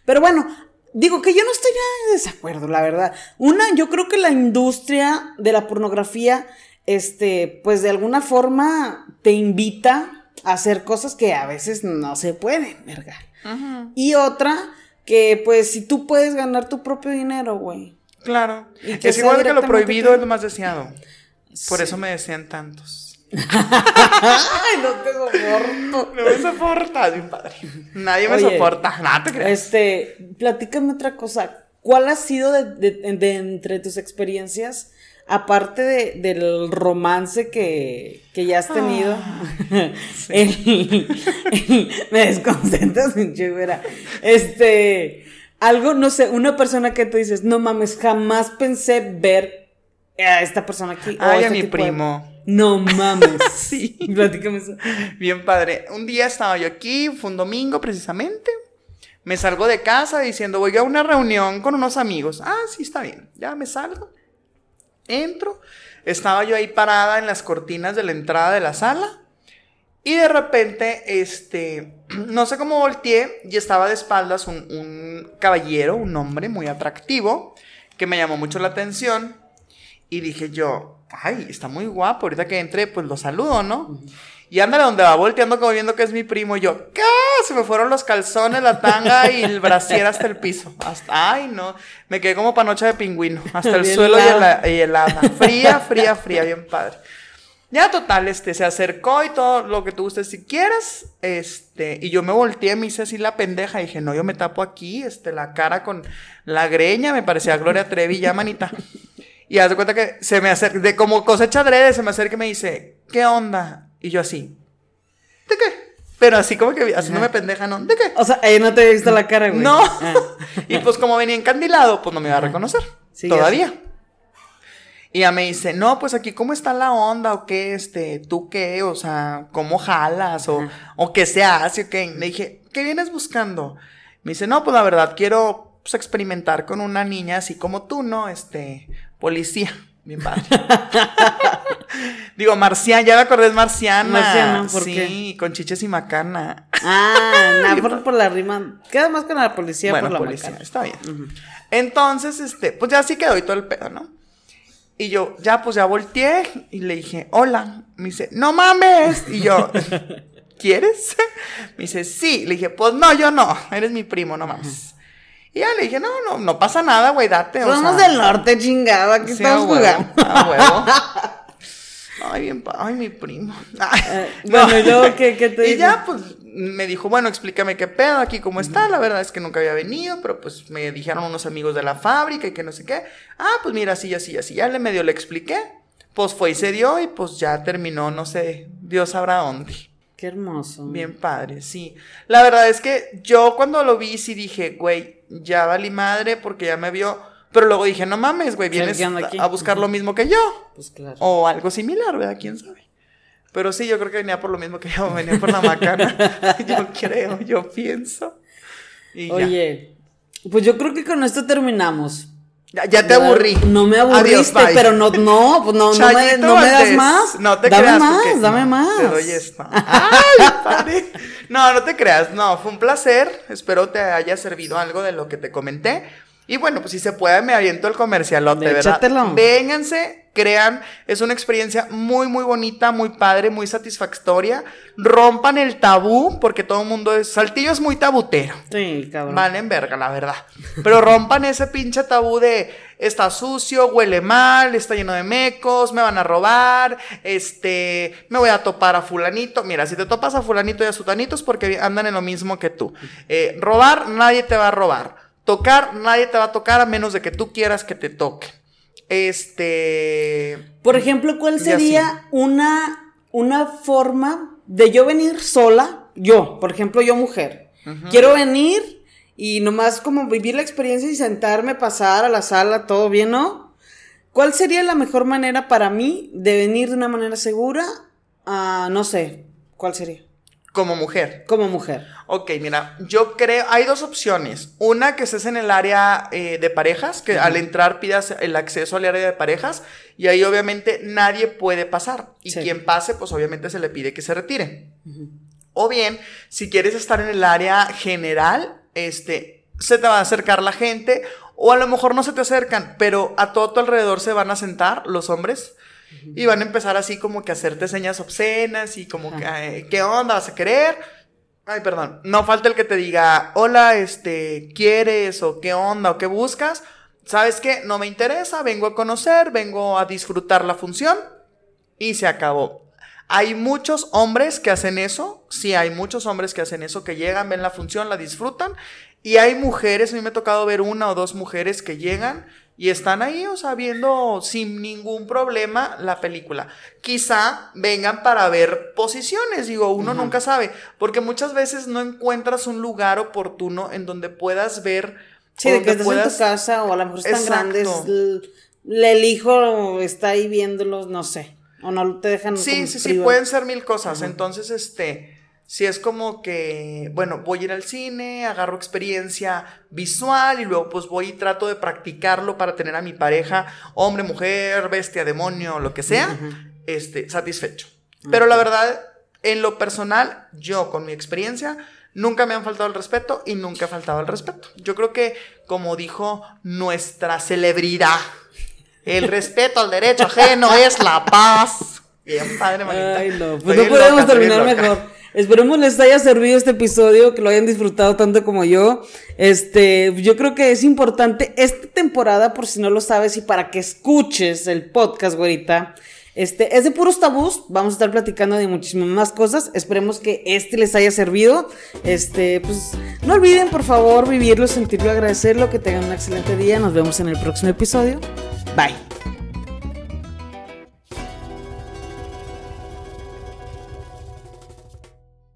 Pero bueno, digo que yo no estoy en desacuerdo, la verdad. Una, yo creo que la industria de la pornografía, este, pues de alguna forma te invita a hacer cosas que a veces no se pueden, ¿verdad? Y otra, que pues si tú puedes ganar tu propio dinero, güey. Claro. es igual que lo prohibido es lo más deseado. Por eso me desean tantos. Ay, no te soporto. No me soporta, mi padre. Nadie me soporta. Nada te crees. Este, platícame otra cosa. ¿Cuál ha sido de, entre tus experiencias, aparte de, del romance que, que, ya has tenido? Ah, <laughs> me desconcentras, <laughs> mi Este, algo, no sé, una persona que tú dices, no mames, jamás pensé ver a esta persona aquí. Ay, a este mi primo. No mames. <laughs> sí. Platícame eso. Bien padre. Un día estaba yo aquí, fue un domingo precisamente. Me salgo de casa diciendo, voy a una reunión con unos amigos. Ah, sí, está bien. Ya me salgo. Entro. Estaba yo ahí parada en las cortinas de la entrada de la sala. Y de repente, este, <clears throat> no sé cómo volteé y estaba de espaldas un, un caballero, un hombre muy atractivo, que me llamó mucho la atención. Y dije yo, ay, está muy guapo. Ahorita que entré, pues lo saludo, ¿no? Y ándale donde va volteando como viendo que es mi primo. Y yo, ¿qué? Se me fueron los calzones, la tanga y el brasier hasta el piso. Hasta, ay, no. Me quedé como panocha de pingüino. Hasta el suelo y, y helada. Fría, fría, fría, bien padre. Ya total, este, se acercó y todo lo que tú gustes si quieres, este, y yo me volteé, me hice así la pendeja, y dije, no, yo me tapo aquí, este, la cara con la greña, me parecía Gloria Trevi, ya manita. Y haz de cuenta que se me acerca, de como cosecha adrede, se me acerca y me dice, ¿qué onda? Y yo así, ¿de qué? Pero así como que haciéndome pendeja, ¿no? ¿De qué? O sea, ella no te había visto la cara, güey. No. Ah. <laughs> y pues como venía encandilado, pues no me iba a reconocer. Todavía. Y ella me dice, no, pues aquí cómo está la onda, o qué, este, tú qué, o sea, cómo jalas, o, o qué se hace, o qué. Le dije, ¿qué vienes buscando? Me dice, no, pues la verdad, quiero pues, experimentar con una niña así como tú, ¿no? Este, policía. Bien padre. <laughs> Digo, marciana, ya me acordé, es marciana. Marciana, ¿por sí, con chiches y macana. Ah, nada, <laughs> por, por, la rima. Queda más con la policía por la policía, está bien. Entonces, este, pues ya sí quedó y todo el pedo, ¿no? Y yo, ya, pues ya volteé y le dije, hola. Me dice, no mames. Y yo, <laughs> ¿quieres? Me dice, sí. Le dije, pues no, yo no. Eres mi primo, no mames. Y ya le dije, no, no, no pasa nada, güey, date. Somos del norte, chingada, aquí estamos jugando. A huevo. <laughs> Ay, bien, ay, mi primo. Eh, bueno, yo, ¿qué, qué te Y ya, pues, me dijo, bueno, explícame qué pedo aquí, cómo está. La verdad es que nunca había venido, pero pues me dijeron unos amigos de la fábrica y que no sé qué. Ah, pues mira, así, así, así. Ya le medio le expliqué. Pues fue y se dio y pues ya terminó, no sé, Dios sabrá dónde. Qué hermoso. Bien padre, sí. La verdad es que yo cuando lo vi sí dije, güey, ya valí madre porque ya me vio. Pero luego dije, no mames, güey, vienes a buscar lo mismo que yo. Pues claro. O algo similar, ¿verdad? ¿Quién sabe? Pero sí, yo creo que venía por lo mismo que yo, <laughs> venía por la macana. <laughs> yo creo, yo pienso. Oye, pues yo creo que con esto terminamos. Ya, te aburrí. No me aburriste, pero no, no, no, no, me, no me, das más. No te dame creas. Más, dame más, Te doy esto. Ay, padre. No, no te creas. No, fue un placer. Espero te haya servido algo de lo que te comenté. Y bueno, pues si se puede, me aviento el comercialote, ¿verdad? Vénganse, crean, es una experiencia muy, muy bonita, muy padre, muy satisfactoria. Rompan el tabú, porque todo el mundo es. Saltillo es muy tabutero. Sí, cabrón. Valen verga, la verdad. Pero rompan ese pinche tabú de está sucio, huele mal, está lleno de mecos, me van a robar, este, me voy a topar a fulanito. Mira, si te topas a fulanito y a sutanitos porque andan en lo mismo que tú. Eh, robar, nadie te va a robar. Tocar, nadie te va a tocar a menos de que tú quieras que te toque. Este. Por ejemplo, ¿cuál sería una, una forma de yo venir sola? Yo, por ejemplo, yo mujer. Quiero venir y nomás como vivir la experiencia y sentarme, pasar a la sala, todo bien, ¿no? ¿Cuál sería la mejor manera para mí de venir de una manera segura? Ah, no sé, ¿cuál sería? Como mujer. Como mujer. Ok, mira, yo creo, hay dos opciones. Una que estés en el área eh, de parejas, que al entrar pidas el acceso al área de parejas y ahí obviamente nadie puede pasar. Y quien pase, pues obviamente se le pide que se retire. O bien, si quieres estar en el área general, este, se te va a acercar la gente o a lo mejor no se te acercan, pero a todo tu alrededor se van a sentar los hombres y van a empezar así como que a hacerte señas obscenas y como que, ¿qué onda? ¿Vas a querer? Ay, perdón. No falta el que te diga, hola, este, ¿quieres? o qué onda? o qué buscas. ¿Sabes qué? No me interesa, vengo a conocer, vengo a disfrutar la función y se acabó. Hay muchos hombres que hacen eso, sí, hay muchos hombres que hacen eso, que llegan, ven la función, la disfrutan, y hay mujeres, a mí me ha tocado ver una o dos mujeres que llegan, y están ahí, o sea, viendo sin ningún problema la película. Quizá vengan para ver posiciones, digo, uno nunca sabe, porque muchas veces no encuentras un lugar oportuno en donde puedas ver. Sí, de que estés en tu casa o a lo mejor están grandes, el hijo está ahí viéndolos, no sé, o no te dejan. Sí, sí, sí, pueden ser mil cosas. Entonces, este si es como que, bueno, voy a ir al cine, agarro experiencia visual y luego pues voy y trato de practicarlo para tener a mi pareja, hombre, mujer, bestia, demonio, lo que sea, este, satisfecho. Pero la verdad, en lo personal, yo con mi experiencia, nunca me han faltado el respeto y nunca he faltado el respeto. Yo creo que, como dijo nuestra celebridad, el respeto al derecho ajeno es la paz. Bien padre, manita. Ay, no, pues no podemos terminar mejor. Esperemos les haya servido este episodio, que lo hayan disfrutado tanto como yo. Este, yo creo que es importante esta temporada, por si no lo sabes, y para que escuches el podcast, güerita. Este, es de puros tabús. Vamos a estar platicando de muchísimas más cosas. Esperemos que este les haya servido. Este, pues, no olviden, por favor, vivirlo, sentirlo, agradecerlo. Que tengan un excelente día. Nos vemos en el próximo episodio. Bye.